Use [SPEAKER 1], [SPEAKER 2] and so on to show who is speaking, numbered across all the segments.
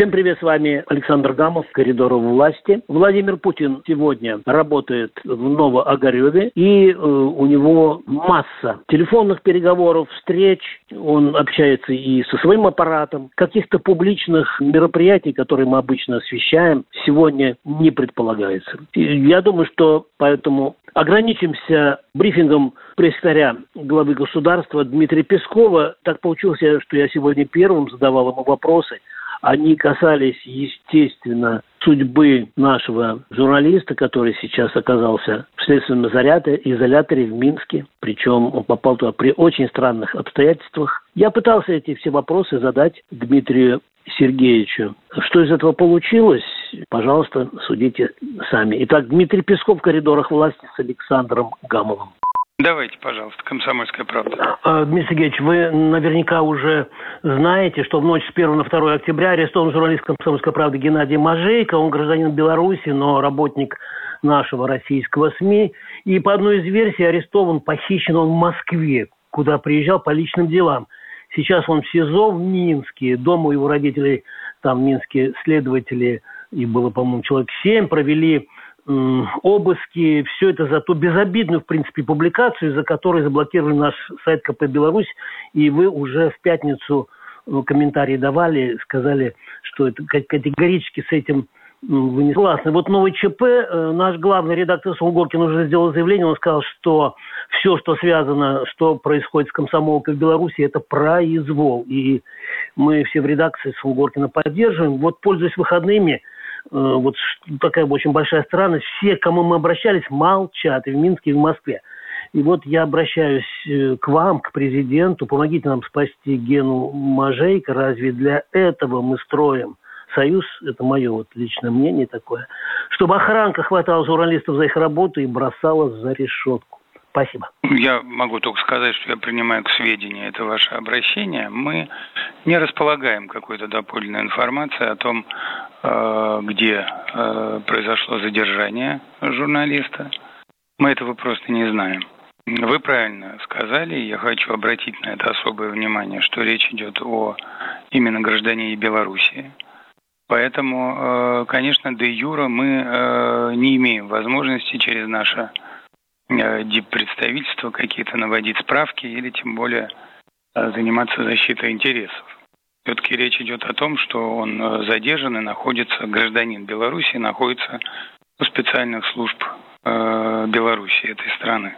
[SPEAKER 1] Всем привет, с вами Александр Гамов, коридоры власти. Владимир Путин сегодня работает в Новоогареве, и э, у него масса телефонных переговоров, встреч, он общается и со своим аппаратом. Каких-то публичных мероприятий, которые мы обычно освещаем, сегодня не предполагается. И я думаю, что поэтому ограничимся брифингом пресс-секретаря главы государства Дмитрия Пескова. Так получилось, что я сегодня первым задавал ему вопросы – они касались, естественно, судьбы нашего журналиста, который сейчас оказался в следственном изоляторе в Минске. Причем он попал туда при очень странных обстоятельствах. Я пытался эти все вопросы задать Дмитрию Сергеевичу. Что из этого получилось, пожалуйста, судите сами. Итак, Дмитрий Песков в коридорах власти с Александром Гамовым.
[SPEAKER 2] Давайте, пожалуйста, «Комсомольская правда».
[SPEAKER 1] А, Дмитрий Сергеевич, вы наверняка уже знаете, что в ночь с 1 на 2 октября арестован журналист «Комсомольской правды» Геннадий Мажейко. Он гражданин Беларуси, но работник нашего российского СМИ. И по одной из версий арестован, похищен он в Москве, куда приезжал по личным делам. Сейчас он в СИЗО в Минске. Дома его родителей, там в Минске следователи, и было, по-моему, человек семь, провели обыски, все это за ту безобидную, в принципе, публикацию, за которой заблокировали наш сайт КП Беларусь, и вы уже в пятницу э, комментарии давали, сказали, что это категорически с этим вы не согласны. Вот новый ЧП, э, наш главный редактор Сунгоркин уже сделал заявление, он сказал, что все, что связано, что происходит с комсомолкой в Беларуси, это произвол. И мы все в редакции Сунгоркина поддерживаем. Вот, пользуясь выходными, Э, вот такая очень большая странность, все, к кому мы обращались, молчат и в Минске, и в Москве. И вот я обращаюсь э, к вам, к президенту, помогите нам спасти Гену Мажейка. Разве для этого мы строим союз? Это мое вот личное мнение такое. Чтобы охранка хватала журналистов за их работу и бросала за решетку. Спасибо.
[SPEAKER 2] Я могу только сказать, что я принимаю к сведению это ваше обращение. Мы не располагаем какой-то доподлинной информации о том, э, где э, произошло задержание журналиста. Мы этого просто не знаем. Вы правильно сказали, я хочу обратить на это особое внимание, что речь идет о именно гражданине Белоруссии. Поэтому, э, конечно, де юра мы не имеем возможности через наше Э, диппредставительства какие-то наводить справки или тем более э, заниматься защитой интересов. Все-таки речь идет о том, что он э, задержан и находится, гражданин Беларуси, находится у специальных служб Беларуси, этой страны.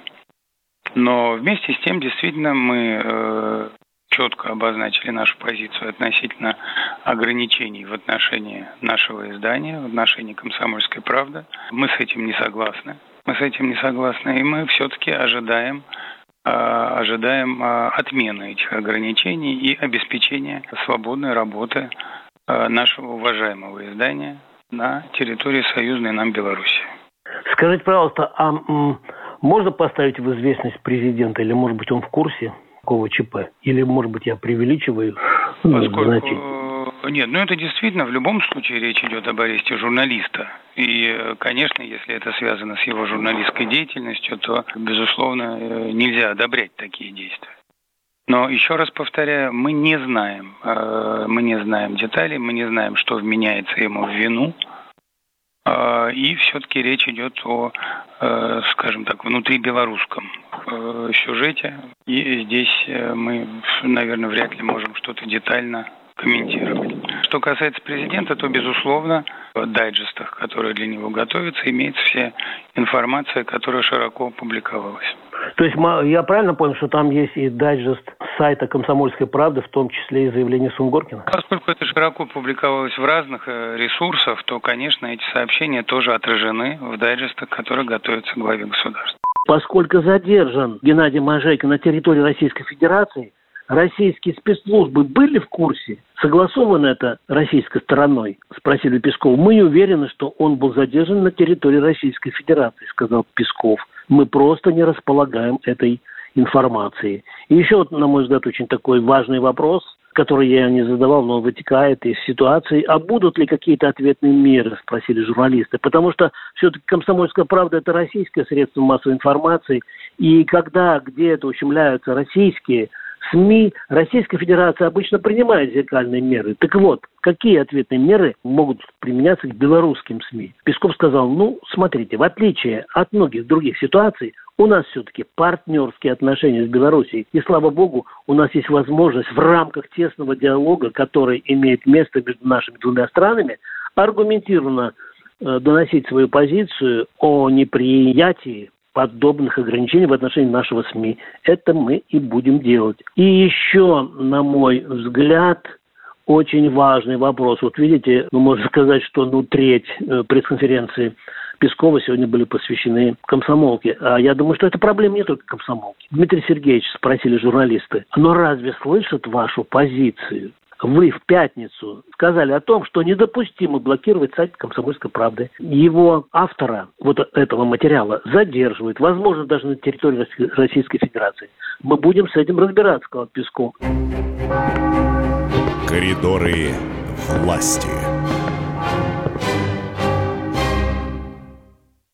[SPEAKER 2] Но вместе с тем, действительно, мы четко обозначили нашу позицию относительно ограничений в отношении нашего издания, в отношении «Комсомольской правды». Мы с этим не согласны. Мы с этим не согласны, и мы все-таки ожидаем ожидаем а, отмены этих ограничений и обеспечения свободной работы а, нашего уважаемого издания на территории союзной нам Беларуси.
[SPEAKER 1] Скажите, пожалуйста, а можно поставить в известность президента, или, может быть, он в курсе какого ЧП? Или, может быть, я преувеличиваю?
[SPEAKER 2] Поскольку значение? Нет, ну это действительно в любом случае речь идет об аресте журналиста. И, конечно, если это связано с его журналистской деятельностью, то, безусловно, э, нельзя одобрять такие действия. Но еще раз повторяю, мы не знаем, э, мы не знаем деталей, мы не знаем, что вменяется ему в вину. Э, и все-таки речь идет о, скажем так, внутрибелорусском сюжете. И здесь мы, наверное, вряд ли можем что-то детально комментировать. Что касается президента, то, безусловно, в дайджестах, которые для него готовятся, имеется вся информация, которая широко публиковалась.
[SPEAKER 1] То есть я правильно понял, что там есть и дайджест сайта «Комсомольской правды», в том числе и заявление Сунгоркина?
[SPEAKER 2] Поскольку это широко публиковалось в разных э, ресурсах, то, конечно, эти сообщения тоже отражены в дайджестах, которые готовятся к главе государства.
[SPEAKER 1] Поскольку задержан Геннадий Мажейко на территории Российской Федерации, российские спецслужбы были в курсе? Согласовано это российской стороной? Спросили Песков. Мы не уверены, что он был задержан на территории Российской Федерации, сказал Песков. Мы просто не располагаем этой информацией. И еще, на мой взгляд, очень такой важный вопрос, который я не задавал, но вытекает из ситуации. А будут ли какие-то ответные меры, спросили журналисты. Потому что все-таки «Комсомольская правда» – это российское средство массовой информации. И когда где-то ущемляются российские СМИ Российская Федерация обычно принимает зеркальные меры. Так вот, какие ответные меры могут применяться к белорусским СМИ? Песков сказал, ну, смотрите, в отличие от многих других ситуаций, у нас все-таки партнерские отношения с Белоруссией. И слава богу, у нас есть возможность в рамках тесного диалога, который имеет место между нашими двумя странами, аргументированно э, доносить свою позицию о неприятии подобных ограничений в отношении нашего СМИ. Это мы и будем делать. И еще, на мой взгляд, очень важный вопрос. Вот видите, ну, можно сказать, что ну, треть э, пресс-конференции Пескова сегодня были посвящены комсомолке. А я думаю, что это проблема не только комсомолки. Дмитрий Сергеевич, спросили журналисты, но разве слышат вашу позицию? Вы в пятницу сказали о том, что недопустимо блокировать сайт «Комсомольской правды». Его автора вот этого материала задерживают, возможно, даже на территории Российской Федерации. Мы будем с этим разбираться, сказал Песков.
[SPEAKER 3] Коридоры власти.